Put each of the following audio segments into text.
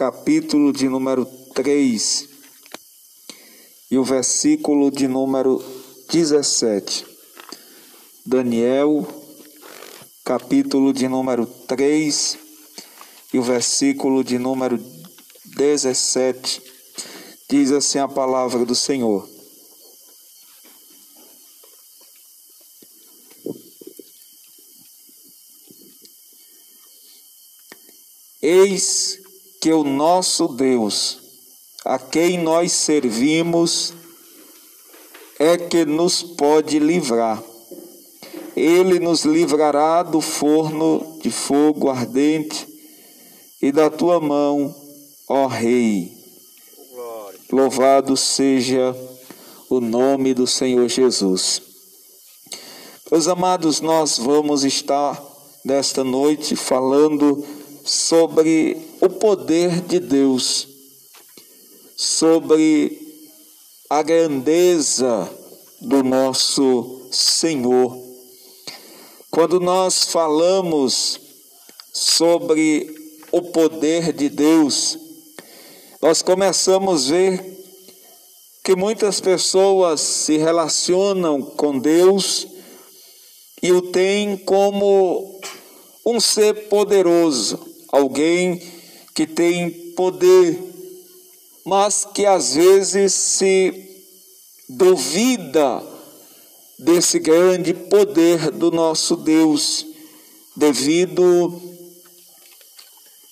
capítulo de número 3 e o versículo de número 17. Daniel, capítulo de número 3 e o versículo de número 17. Diz assim a palavra do Senhor. Eis que o nosso Deus, a quem nós servimos, é que nos pode livrar. Ele nos livrará do forno de fogo ardente e da tua mão, ó Rei. Louvado seja o nome do Senhor Jesus. Meus amados, nós vamos estar nesta noite falando sobre o poder de Deus, sobre a grandeza do nosso Senhor. Quando nós falamos sobre o poder de Deus, nós começamos a ver que muitas pessoas se relacionam com Deus e o têm como um ser poderoso, alguém que tem poder, mas que às vezes se duvida desse grande poder do nosso Deus, devido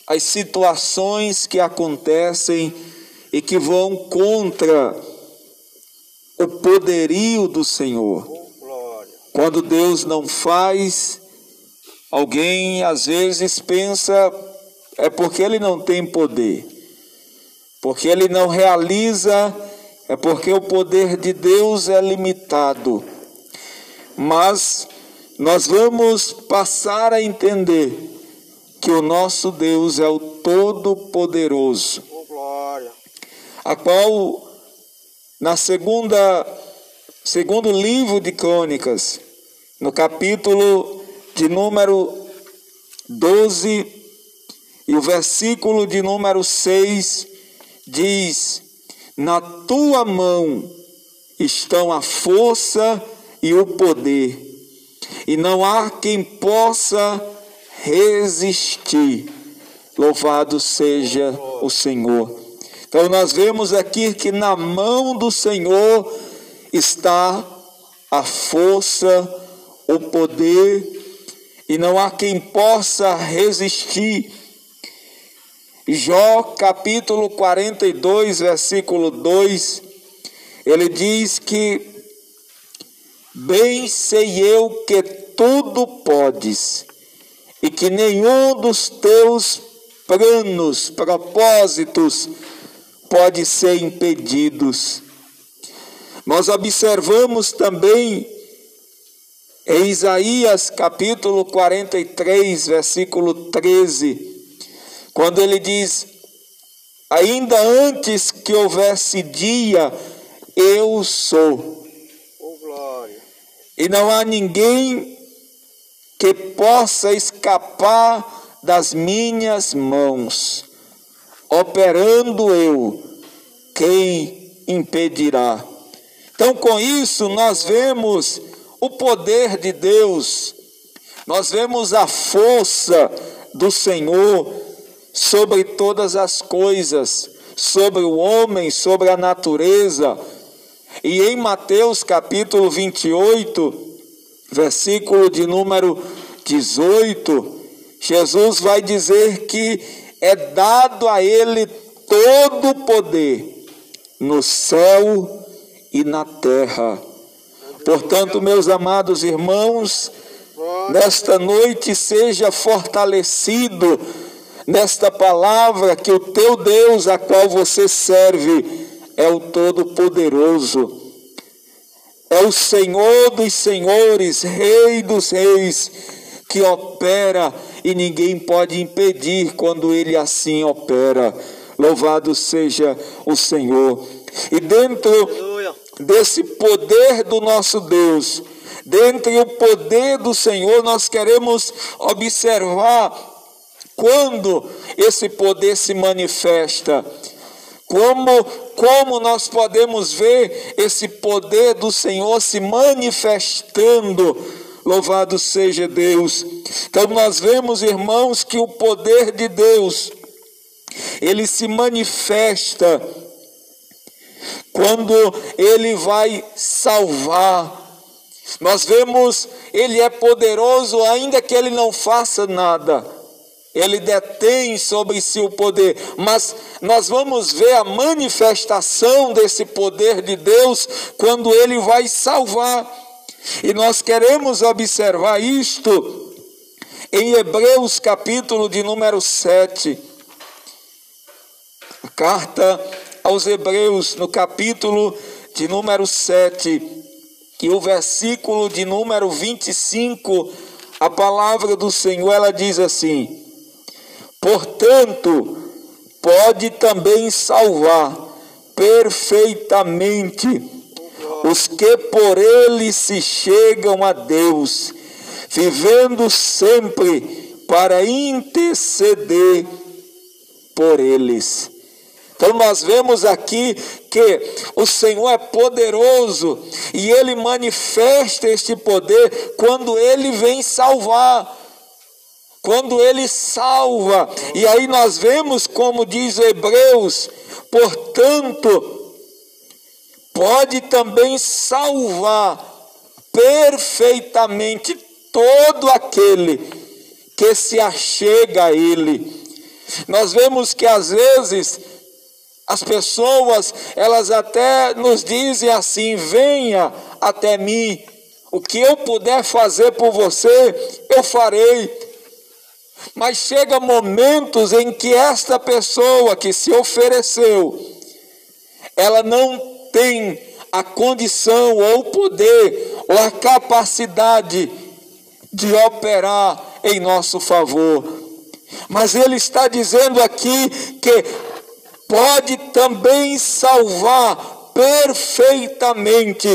às situações que acontecem e que vão contra o poderio do Senhor. Quando Deus não faz, alguém às vezes pensa é porque ele não tem poder. Porque ele não realiza, é porque o poder de Deus é limitado. Mas nós vamos passar a entender que o nosso Deus é o Todo-Poderoso, a qual na segunda segundo livro de Crônicas, no capítulo de número 12, e o versículo de número 6 diz: Na tua mão estão a força e o poder, e não há quem possa resistir. Louvado seja o Senhor. Então, nós vemos aqui que na mão do Senhor está a força, o poder, e não há quem possa resistir. Jó capítulo 42, versículo 2, ele diz que bem sei eu que tudo podes e que nenhum dos teus planos, propósitos pode ser impedidos. Nós observamos também em Isaías capítulo 43, versículo 13, quando ele diz: Ainda antes que houvesse dia, eu sou. Oh, e não há ninguém que possa escapar das minhas mãos. Operando eu, quem impedirá? Então, com isso, nós vemos o poder de Deus, nós vemos a força do Senhor sobre todas as coisas, sobre o homem, sobre a natureza. E em Mateus capítulo 28, versículo de número 18, Jesus vai dizer que é dado a ele todo o poder no céu e na terra. Portanto, meus amados irmãos, nesta noite seja fortalecido nesta palavra que o teu Deus, a qual você serve, é o Todo-Poderoso, é o Senhor dos Senhores, Rei dos Reis, que opera e ninguém pode impedir quando ele assim opera. Louvado seja o Senhor. E dentro desse poder do nosso Deus, dentro do poder do Senhor, nós queremos observar quando esse poder se manifesta. Como, como nós podemos ver esse poder do Senhor se manifestando? Louvado seja Deus. Então nós vemos, irmãos, que o poder de Deus ele se manifesta quando ele vai salvar. Nós vemos, ele é poderoso ainda que ele não faça nada ele detém sobre si o poder, mas nós vamos ver a manifestação desse poder de Deus quando ele vai salvar. E nós queremos observar isto em Hebreus capítulo de número 7. Carta aos Hebreus, no capítulo de número 7, e o versículo de número 25, a palavra do Senhor ela diz assim: Portanto, pode também salvar perfeitamente os que por ele se chegam a Deus, vivendo sempre para interceder por eles. Então nós vemos aqui que o Senhor é poderoso e ele manifesta este poder quando ele vem salvar quando ele salva. E aí nós vemos como diz Hebreus, portanto, pode também salvar perfeitamente todo aquele que se achega a ele. Nós vemos que às vezes as pessoas, elas até nos dizem assim: venha até mim, o que eu puder fazer por você, eu farei. Mas chega momentos em que esta pessoa que se ofereceu, ela não tem a condição ou o poder ou a capacidade de operar em nosso favor. Mas ele está dizendo aqui que pode também salvar perfeitamente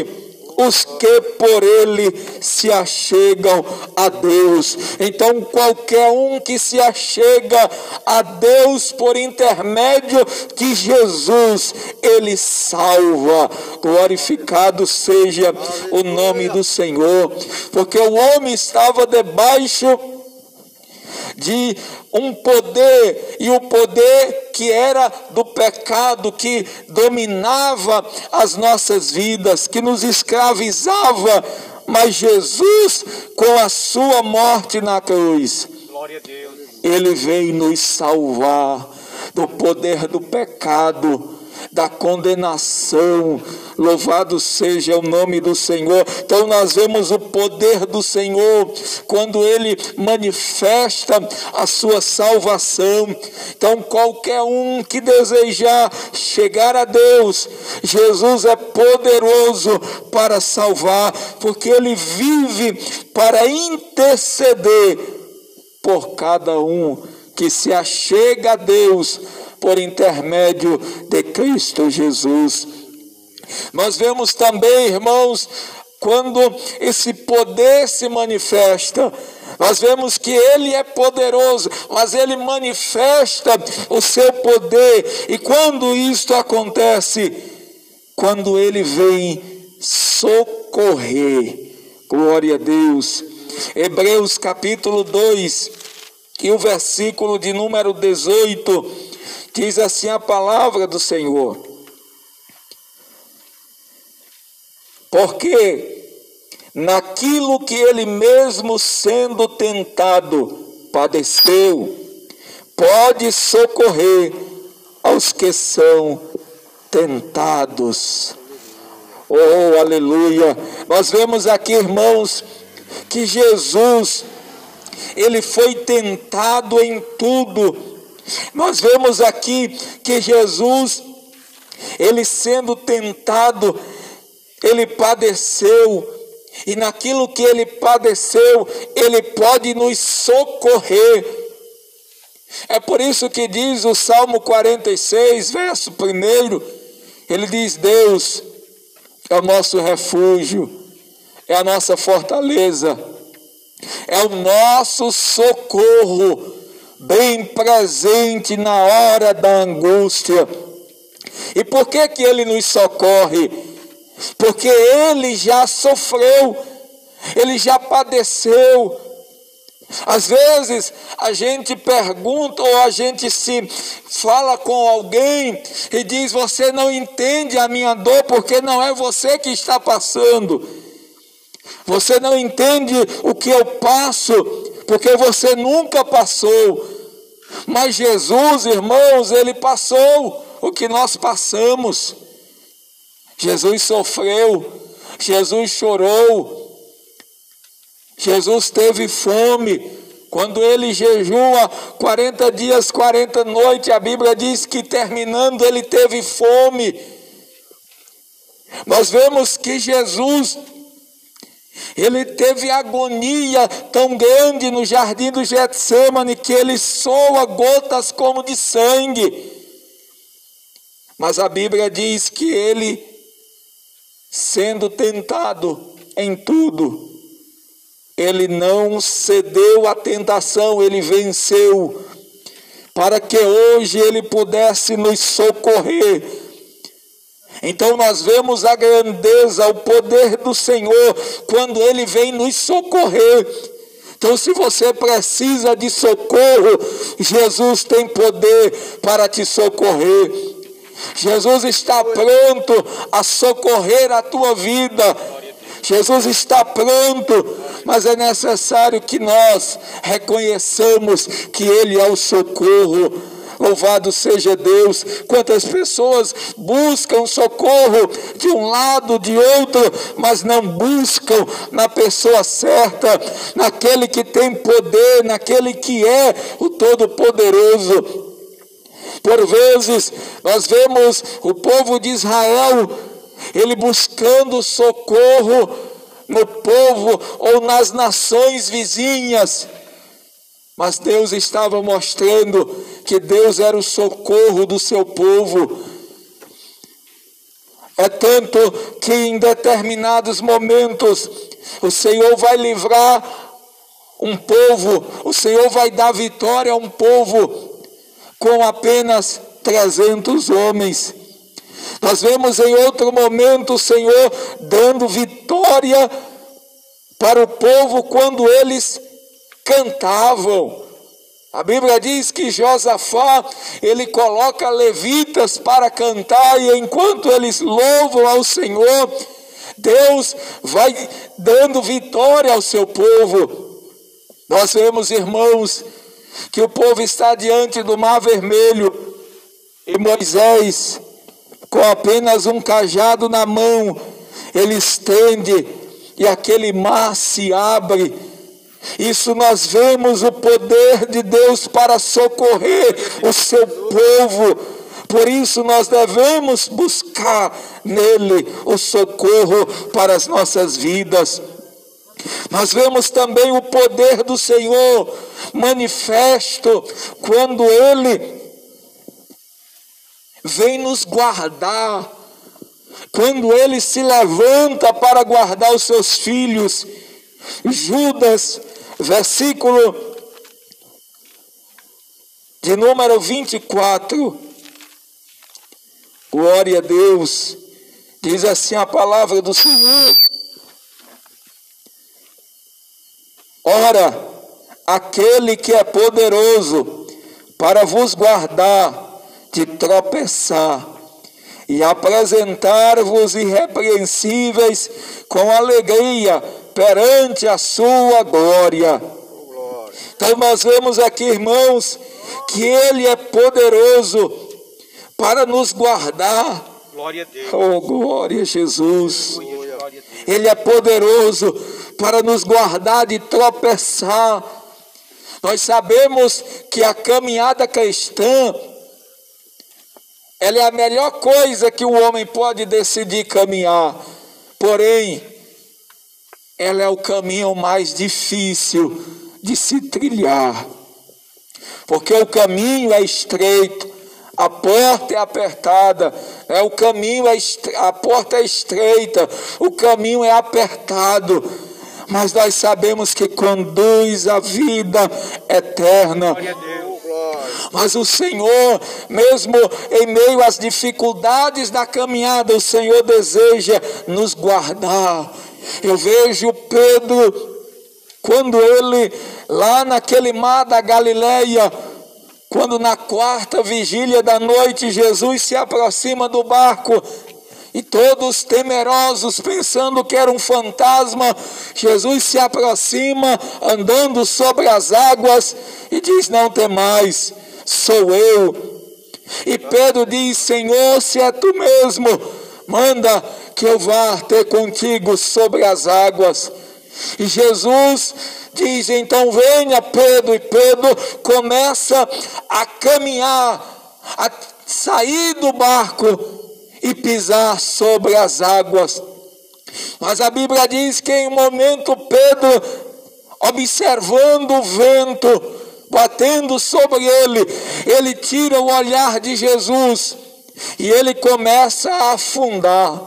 os que por ele se achegam a Deus. Então, qualquer um que se achega a Deus por intermédio de Jesus, ele salva. Glorificado seja o nome do Senhor, porque o homem estava debaixo de um poder, e o poder que era do pecado, que dominava as nossas vidas, que nos escravizava, mas Jesus, com a sua morte na cruz, ele veio nos salvar do poder do pecado da condenação. Louvado seja o nome do Senhor. Então nós vemos o poder do Senhor quando ele manifesta a sua salvação. Então qualquer um que desejar chegar a Deus, Jesus é poderoso para salvar, porque ele vive para interceder por cada um que se achega a Deus por intermédio de Cristo Jesus. Nós vemos também, irmãos, quando esse poder se manifesta, nós vemos que ele é poderoso, mas ele manifesta o seu poder. E quando isto acontece, quando ele vem socorrer, glória a Deus. Hebreus capítulo 2, e o versículo de número 18 Diz assim a palavra do Senhor. Porque naquilo que ele mesmo sendo tentado padeceu, pode socorrer aos que são tentados. Oh, aleluia! Nós vemos aqui, irmãos, que Jesus, ele foi tentado em tudo, nós vemos aqui que Jesus, ele sendo tentado, ele padeceu, e naquilo que ele padeceu, ele pode nos socorrer. É por isso que diz o Salmo 46, verso 1, ele diz: Deus é o nosso refúgio, é a nossa fortaleza, é o nosso socorro bem presente na hora da angústia. E por que que ele nos socorre? Porque ele já sofreu, ele já padeceu, às vezes a gente pergunta ou a gente se fala com alguém e diz: Você não entende a minha dor porque não é você que está passando. Você não entende o que eu passo porque você nunca passou. Mas Jesus, irmãos, ele passou o que nós passamos. Jesus sofreu, Jesus chorou, Jesus teve fome. Quando ele jejua 40 dias, 40 noites, a Bíblia diz que terminando ele teve fome. Nós vemos que Jesus ele teve agonia tão grande no jardim do Getsemane que ele soa gotas como de sangue. Mas a Bíblia diz que ele, sendo tentado em tudo, ele não cedeu à tentação, ele venceu, para que hoje ele pudesse nos socorrer. Então nós vemos a grandeza, o poder do Senhor quando ele vem nos socorrer. Então, se você precisa de socorro, Jesus tem poder para te socorrer. Jesus está pronto a socorrer a tua vida. Jesus está pronto, mas é necessário que nós reconheçamos que Ele é o socorro. Louvado seja Deus. Quantas pessoas buscam socorro de um lado, de outro, mas não buscam na pessoa certa, naquele que tem poder, naquele que é o Todo-Poderoso. Por vezes, nós vemos o povo de Israel ele buscando socorro no povo ou nas nações vizinhas. Mas Deus estava mostrando que Deus era o socorro do seu povo. É tanto que em determinados momentos o Senhor vai livrar um povo, o Senhor vai dar vitória a um povo com apenas 300 homens. Nós vemos em outro momento o Senhor dando vitória para o povo quando eles cantavam. A Bíblia diz que Josafá, ele coloca levitas para cantar e enquanto eles louvam ao Senhor, Deus vai dando vitória ao seu povo. Nós vemos, irmãos, que o povo está diante do Mar Vermelho e Moisés com apenas um cajado na mão, ele estende e aquele mar se abre. Isso nós vemos o poder de Deus para socorrer o seu povo. Por isso nós devemos buscar nele o socorro para as nossas vidas. Nós vemos também o poder do Senhor manifesto quando ele vem nos guardar. Quando ele se levanta para guardar os seus filhos, Judas, versículo de número 24. Glória a Deus. Diz assim a palavra do Senhor. Ora, aquele que é poderoso para vos guardar de tropeçar e apresentar-vos irrepreensíveis com alegria perante a sua glória. Então nós vemos aqui, irmãos, que Ele é poderoso para nos guardar. Glória a Deus. Oh, glória a Jesus. Ele é poderoso para nos guardar de tropeçar. Nós sabemos que a caminhada cristã ela é a melhor coisa que o homem pode decidir caminhar. Porém, ela é o caminho mais difícil de se trilhar. Porque o caminho é estreito, a porta é apertada, é o caminho é a porta é estreita, o caminho é apertado. Mas nós sabemos que conduz à vida eterna. Mas o Senhor, mesmo em meio às dificuldades da caminhada, o Senhor deseja nos guardar. Eu vejo Pedro quando ele, lá naquele mar da Galileia, quando na quarta vigília da noite Jesus se aproxima do barco e todos temerosos, pensando que era um fantasma, Jesus se aproxima andando sobre as águas e diz: Não temais, sou eu. E Pedro diz: Senhor, se é tu mesmo, manda que eu vá ter contigo sobre as águas. E Jesus diz: então venha Pedro, e Pedro começa a caminhar, a sair do barco e pisar sobre as águas. Mas a Bíblia diz que em um momento Pedro, observando o vento batendo sobre ele, ele tira o olhar de Jesus e ele começa a afundar.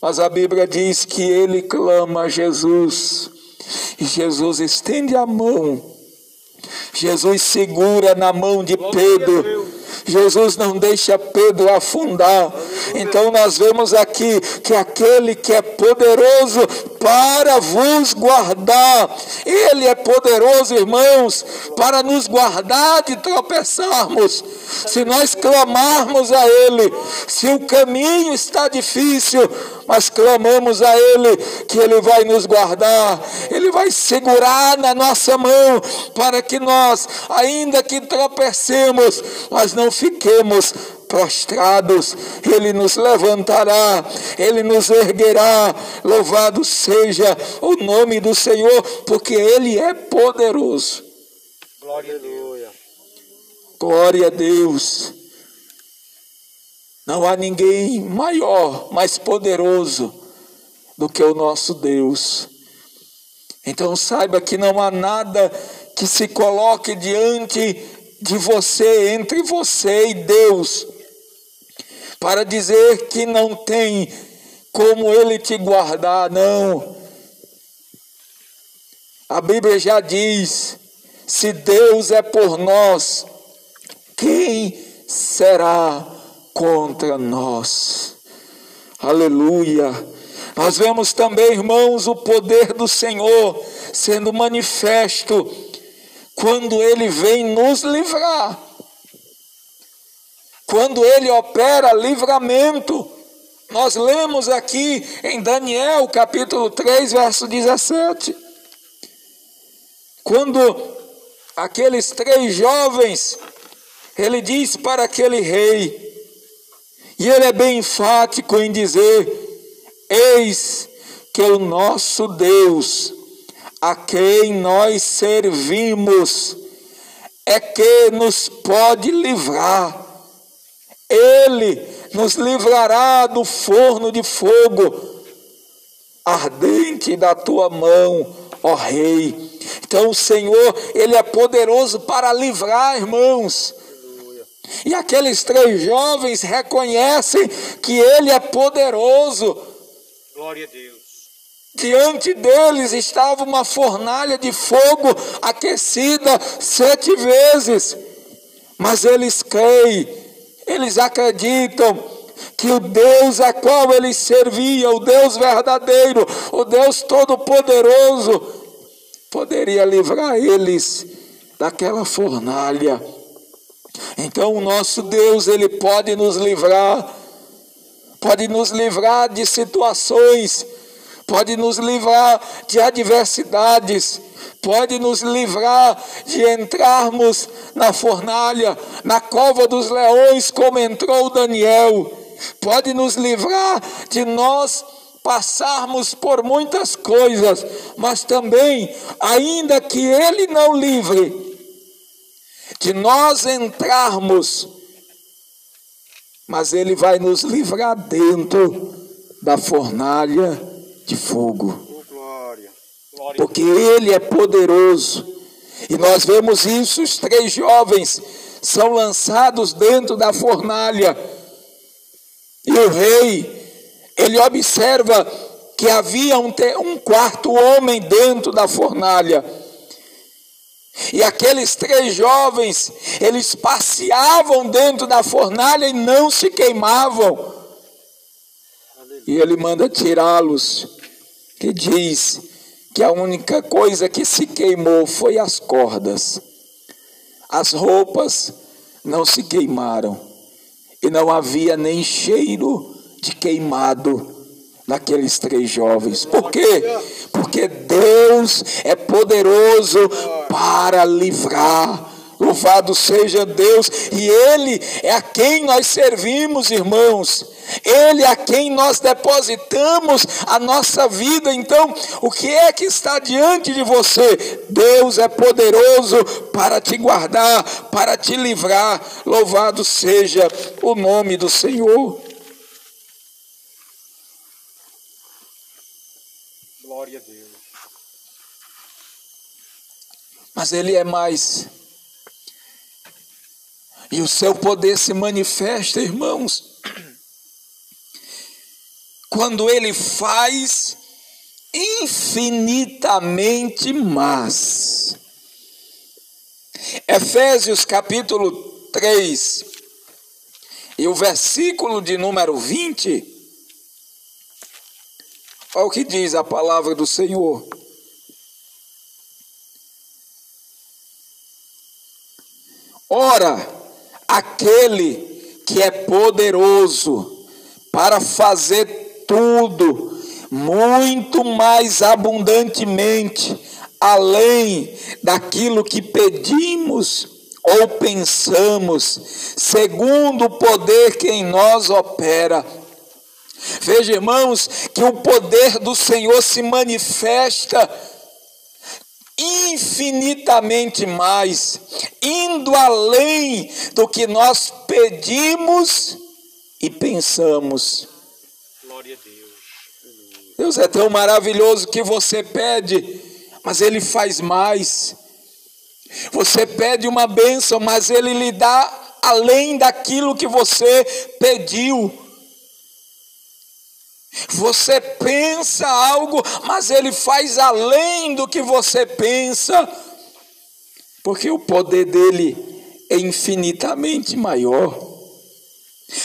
Mas a Bíblia diz que ele clama a Jesus, e Jesus estende a mão. Jesus segura na mão de Pedro Jesus não deixa Pedro afundar. Então nós vemos aqui que aquele que é poderoso para vos guardar, ele é poderoso, irmãos, para nos guardar de tropeçarmos. Se nós clamarmos a ele, se o caminho está difícil, mas clamamos a Ele que Ele vai nos guardar, Ele vai segurar na nossa mão para que nós, ainda que tropecemos, mas não fiquemos prostrados, Ele nos levantará, Ele nos erguerá. Louvado seja o nome do Senhor, porque Ele é poderoso. Glória a Deus. Glória a Deus. Não há ninguém maior, mais poderoso do que o nosso Deus. Então saiba que não há nada que se coloque diante de você, entre você e Deus, para dizer que não tem como Ele te guardar, não. A Bíblia já diz: se Deus é por nós, quem será contra nós. Aleluia. Nós vemos também, irmãos, o poder do Senhor sendo manifesto quando ele vem nos livrar. Quando ele opera livramento. Nós lemos aqui em Daniel, capítulo 3, verso 17. Quando aqueles três jovens, ele diz para aquele rei, e ele é bem enfático em dizer: Eis que o nosso Deus, a quem nós servimos, é que nos pode livrar. Ele nos livrará do forno de fogo ardente da tua mão, ó Rei. Então o Senhor, Ele é poderoso para livrar, irmãos. E aqueles três jovens reconhecem que ele é poderoso. Glória a Deus. Diante deles estava uma fornalha de fogo aquecida sete vezes. Mas eles creem, eles acreditam que o Deus a qual eles serviam, o Deus verdadeiro, o Deus todo-poderoso, poderia livrar eles daquela fornalha. Então o nosso Deus, ele pode nos livrar, pode nos livrar de situações, pode nos livrar de adversidades, pode nos livrar de entrarmos na fornalha, na cova dos leões, como entrou Daniel, pode nos livrar de nós passarmos por muitas coisas, mas também, ainda que Ele não livre, de nós entrarmos, mas Ele vai nos livrar dentro da fornalha de fogo. Porque Ele é poderoso. E nós vemos isso, os três jovens são lançados dentro da fornalha. E o rei, ele observa que havia um, um quarto homem dentro da fornalha. E aqueles três jovens, eles passeavam dentro da fornalha e não se queimavam. E ele manda tirá-los, que diz que a única coisa que se queimou foi as cordas. As roupas não se queimaram e não havia nem cheiro de queimado naqueles três jovens. Por quê? Porque Deus é poderoso para livrar. Louvado seja Deus, e Ele é a quem nós servimos, irmãos. Ele é a quem nós depositamos a nossa vida. Então, o que é que está diante de você? Deus é poderoso para te guardar, para te livrar. Louvado seja o nome do Senhor. Glória a Deus. Mas Ele é mais. E o seu poder se manifesta, irmãos, quando Ele faz infinitamente mais. Efésios capítulo 3, e o versículo de número 20 Olha o que diz a palavra do Senhor. Ora, aquele que é poderoso para fazer tudo muito mais abundantemente, além daquilo que pedimos ou pensamos, segundo o poder que em nós opera. Veja, irmãos, que o poder do Senhor se manifesta infinitamente mais, indo além do que nós pedimos e pensamos. Glória a Deus. Deus é tão maravilhoso que você pede, mas Ele faz mais. Você pede uma bênção, mas Ele lhe dá além daquilo que você pediu. Você pensa algo, mas ele faz além do que você pensa, porque o poder dele é infinitamente maior.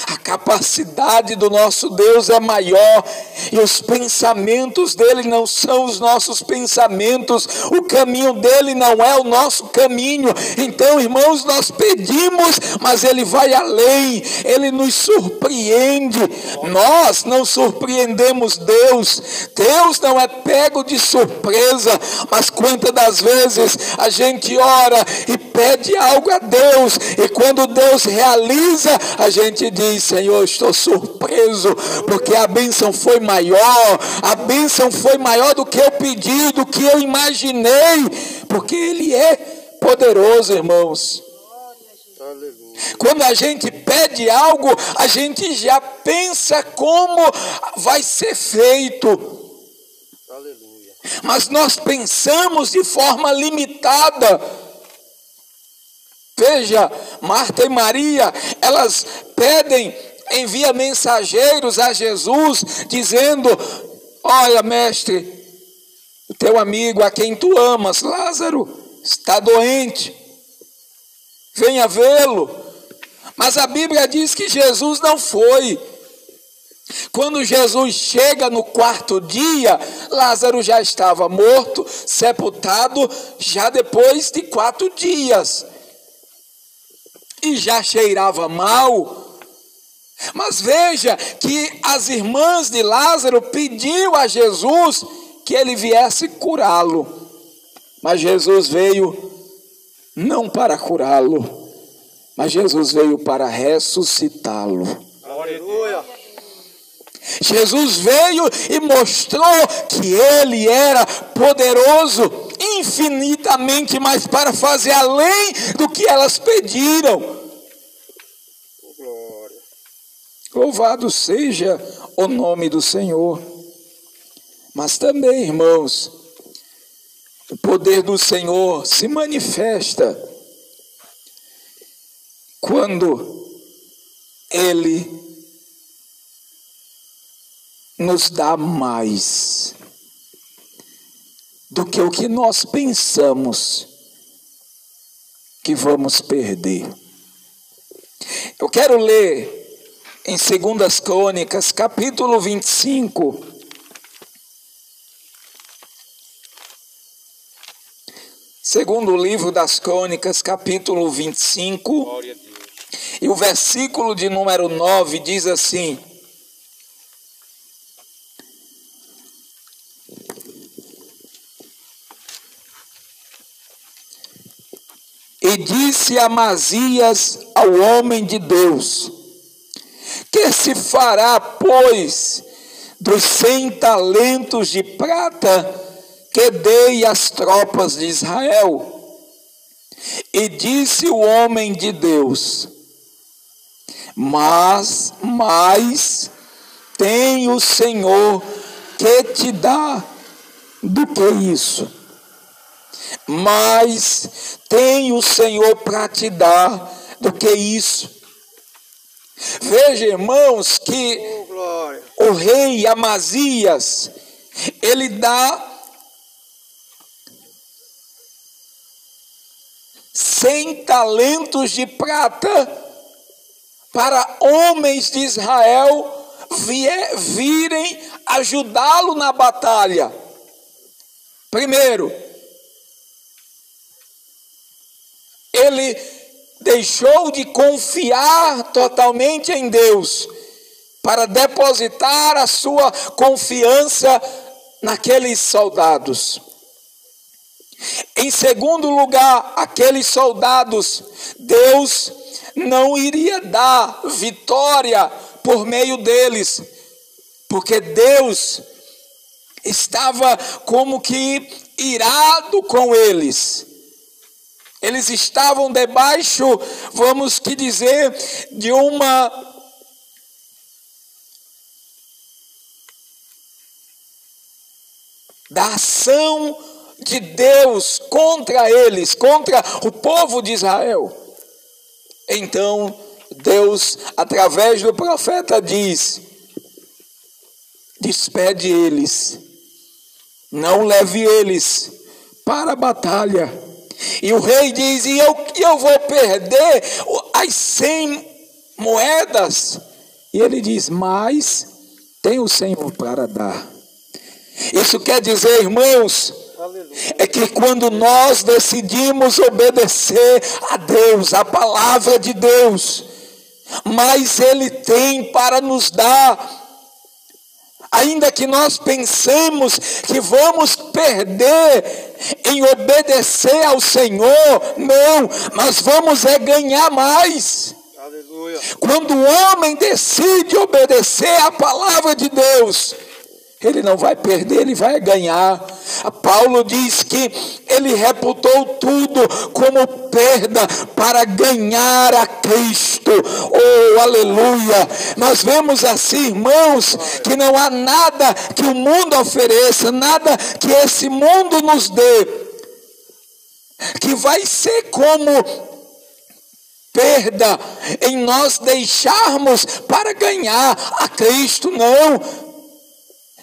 A capacidade do nosso Deus é maior e os pensamentos dele não são os nossos pensamentos, o caminho dele não é o nosso caminho. Então, irmãos, nós pedimos, mas ele vai além, ele nos surpreende. Nós não surpreendemos Deus, Deus não é pego de surpresa, mas quantas das vezes a gente ora e pede algo a Deus, e quando Deus realiza, a gente diz: Senhor, estou surpreso, porque a bênção foi maior, a bênção foi maior do que eu pedi, do que eu imaginei, porque Ele é poderoso, irmãos. Quando a gente pede algo, a gente já pensa como vai ser feito. Mas nós pensamos de forma limitada. Veja, Marta e Maria, elas pedem, envia mensageiros a Jesus, dizendo: Olha, mestre, o teu amigo a quem tu amas, Lázaro, está doente, venha vê-lo. Mas a Bíblia diz que Jesus não foi. Quando Jesus chega no quarto dia, Lázaro já estava morto, sepultado, já depois de quatro dias e já cheirava mal. Mas veja que as irmãs de Lázaro pediu a Jesus que ele viesse curá-lo. Mas Jesus veio não para curá-lo, mas Jesus veio para ressuscitá-lo. Aleluia. Jesus veio e mostrou que ele era poderoso, infinitamente mais para fazer além do que elas pediram. Glória. Louvado seja o nome do Senhor. Mas também, irmãos, o poder do Senhor se manifesta quando Ele nos dá mais do que o que nós pensamos que vamos perder. Eu quero ler em 2 Crônicas, capítulo 25. Segundo o livro das Crônicas, capítulo 25. Glória a Deus. E o versículo de número 9 diz assim: E disse Amazias ao homem de Deus: Que se fará, pois, dos cem talentos de prata que dei às tropas de Israel? E disse o homem de Deus: Mas, mais tem o Senhor que te dá do que isso mais tem o Senhor para te dar do que isso. Veja, irmãos, que Oh, o rei Amazias, ele dá cem talentos de prata para homens de Israel virem ajudá-lo na batalha. Primeiro, ele deixou de confiar totalmente em Deus para depositar a sua confiança naqueles soldados. Em segundo lugar, aqueles soldados, Deus não iria dar vitória por meio deles, porque Deus estava como que irado com eles. Eles estavam debaixo, vamos que dizer, de uma da ação de Deus contra eles, contra o povo de Israel. Então, Deus, através do profeta, diz: despede eles, não leve eles para a batalha. E o rei diz: e eu, eu vou perder as cem moedas. E ele diz: mas tem o Senhor para dar. Isso quer dizer, irmãos, é que quando nós decidimos obedecer a Deus, a palavra de Deus, mas Ele tem para nos dar. Ainda que nós pensemos que vamos perder em obedecer ao Senhor, não, nós vamos é ganhar mais. Aleluia. Quando o homem decide obedecer à palavra de Deus, ele não vai perder, ele vai ganhar. Paulo diz que ele reputou tudo como perda para ganhar a Cristo. Oh, aleluia! Nós vemos assim, irmãos, que não há nada que o mundo ofereça, nada que esse mundo nos dê, que vai ser como perda em nós deixarmos para ganhar a Cristo, não.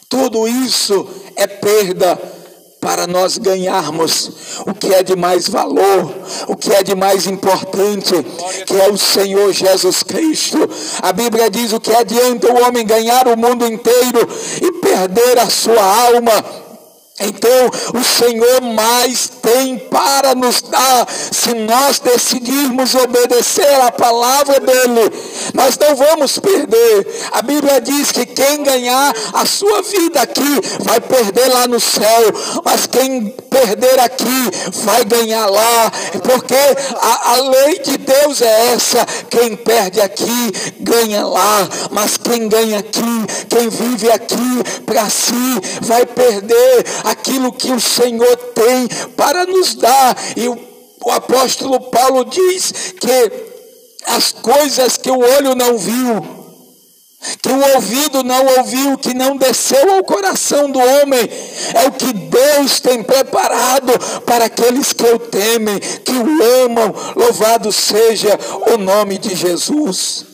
Tudo isso é perda para nós ganharmos o que é de mais valor, o que é de mais importante, que é o Senhor Jesus Cristo. A Bíblia diz: o que adianta o homem ganhar o mundo inteiro e perder a sua alma? Então, o Senhor mais tem para nos dar, se nós decidirmos obedecer à palavra dEle, nós não vamos perder. A Bíblia diz que quem ganhar a sua vida aqui vai perder lá no céu, mas quem perder aqui vai ganhar lá, porque a, a lei de Deus é essa: quem perde aqui ganha lá, mas quem ganha aqui, quem vive aqui para si, vai perder aquilo que o Senhor tem para nos dar. E o, o apóstolo Paulo diz que as coisas que o olho não viu, que o ouvido não ouviu, que não desceu ao coração do homem, é o que Deus tem preparado para aqueles que o temem, que o amam. Louvado seja o nome de Jesus.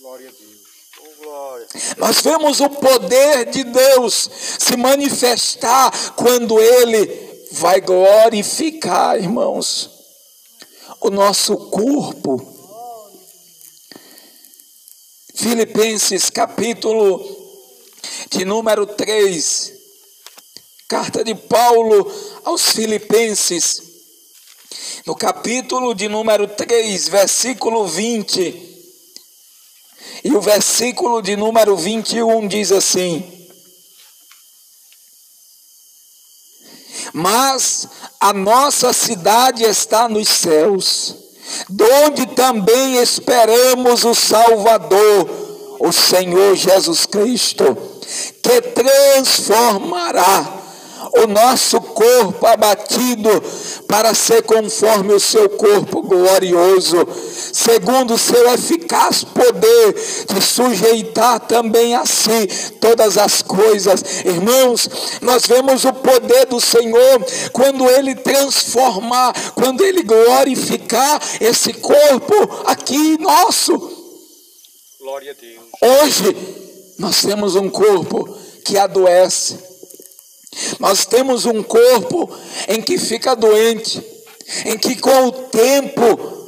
Glória a Deus. Oh, glória. Nós vemos o poder de Deus se manifestar quando Ele vai glorificar, irmãos. o nosso corpo. Filipenses capítulo de número 3, carta de Paulo aos Filipenses, no capítulo de número 3, versículo 20, e o versículo de número 21 diz assim: Mas a nossa cidade está nos céus, donde também esperamos o Salvador, o Senhor Jesus Cristo, que transformará o nosso corpo abatido para ser conforme o seu corpo glorioso, segundo o seu eficaz poder de sujeitar também a si todas as coisas. Irmãos, nós vemos o poder do Senhor quando ele transformar, quando ele glorificar esse corpo aqui nosso. Glória a Deus. Hoje nós temos um corpo que adoece nós temos um corpo em que fica doente, em que com o tempo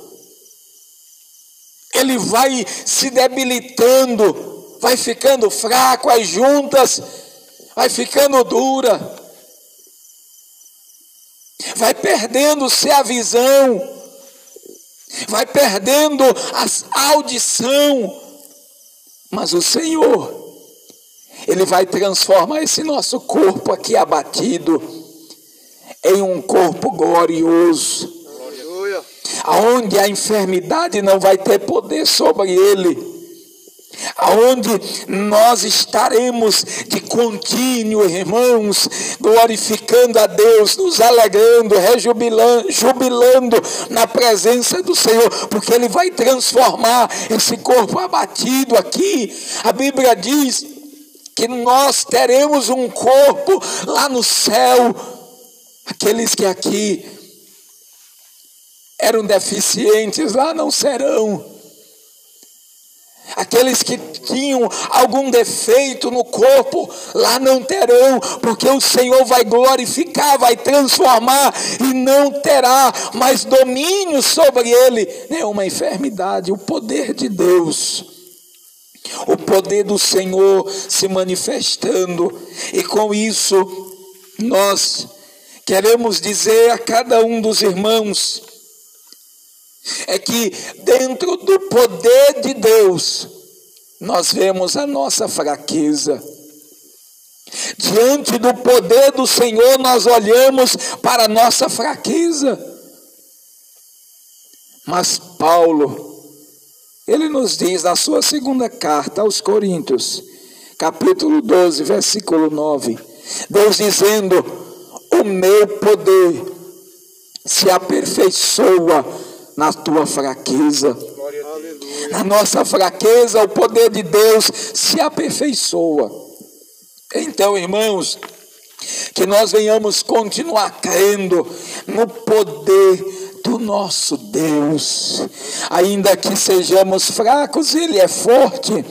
ele vai se debilitando, vai ficando fraco, as juntas vai ficando dura, vai perdendo-se a visão, vai perdendo a audição, mas o Senhor ele vai transformar esse nosso corpo aqui abatido em um corpo glorioso. Aonde a enfermidade não vai ter poder sobre ele. Aonde nós estaremos de contínuo, irmãos, glorificando a Deus, nos alegrando, rejubilando, jubilando na presença do Senhor, porque Ele vai transformar esse corpo abatido aqui. A Bíblia diz que nós teremos um corpo lá no céu. Aqueles que aqui eram deficientes lá não serão. Aqueles que tinham algum defeito no corpo, lá não terão, porque o Senhor vai glorificar, vai transformar e não terá mais domínio sobre ele nenhuma enfermidade. O poder de Deus o poder do Senhor se manifestando, e com isso nós queremos dizer a cada um dos irmãos é que dentro do poder de Deus nós vemos a nossa fraqueza. Diante do poder do Senhor nós olhamos para a nossa fraqueza. Mas Paulo ele nos diz na sua segunda carta aos Coríntios, capítulo 12, versículo 9, Deus dizendo: O meu poder se aperfeiçoa na tua fraqueza. Na nossa fraqueza, o poder de Deus se aperfeiçoa. Então, irmãos, que nós venhamos continuar crendo no poder do nosso Deus. Ainda que sejamos fracos, Ele é forte.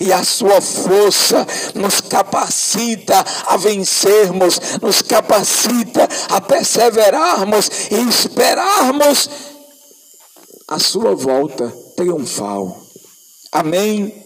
E a sua força nos capacita a vencermos, nos capacita a perseverarmos e esperarmos a sua volta triunfal. Amém.